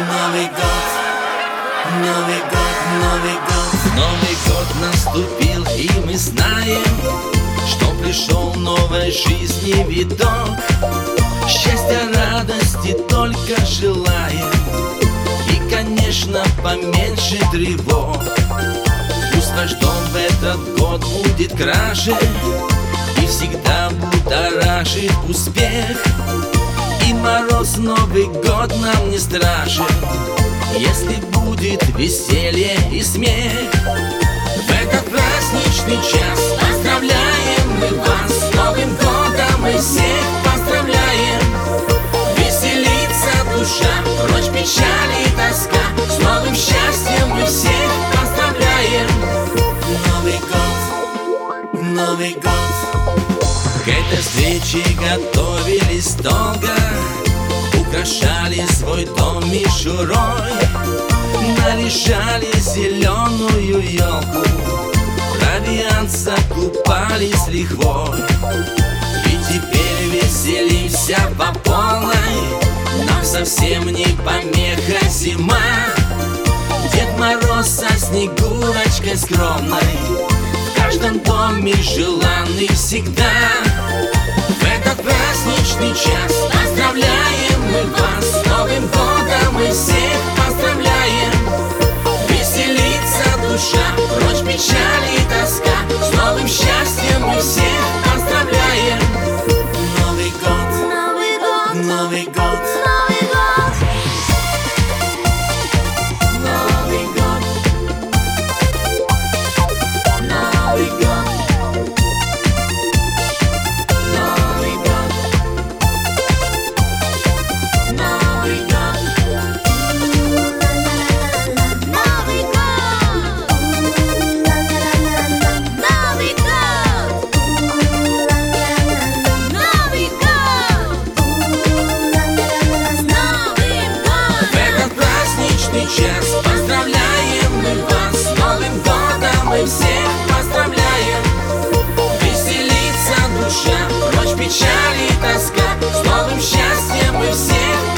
Новый год, Новый год, Новый год. Новый год наступил и мы знаем Что пришел новой жизни видок Счастья, радости только желаем. И, конечно, поменьше тревог. Пусть дом в этот год будет краше И всегда будоражит успех И мороз Новый год нам не страшен. Если будет веселье и смех В этот праздничный час этой встрече готовились долго Украшали свой дом мишурой Наряжали зеленую елку Провиант закупались лихвой. И теперь веселимся по полной Нам совсем не помеха зима. Дед Мороз со Снегурочкой скромной В каждом доме желанный всегда праздничный час печаль и тоска. С новым счастьем мы всех